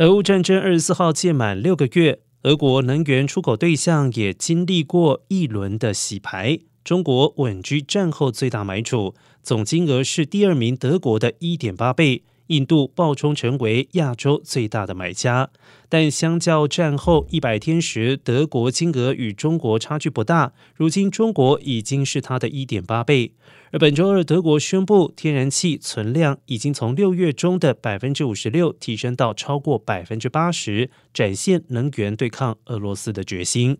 俄乌战争二十四号届满六个月，俄国能源出口对象也经历过一轮的洗牌。中国稳居战后最大买主，总金额是第二名德国的一点八倍。印度暴冲成为亚洲最大的买家，但相较战后一百天时，德国金额与中国差距不大。如今中国已经是它的一点八倍。而本周二，德国宣布天然气存量已经从六月中的百分之五十六提升到超过百分之八十，展现能源对抗俄罗斯的决心。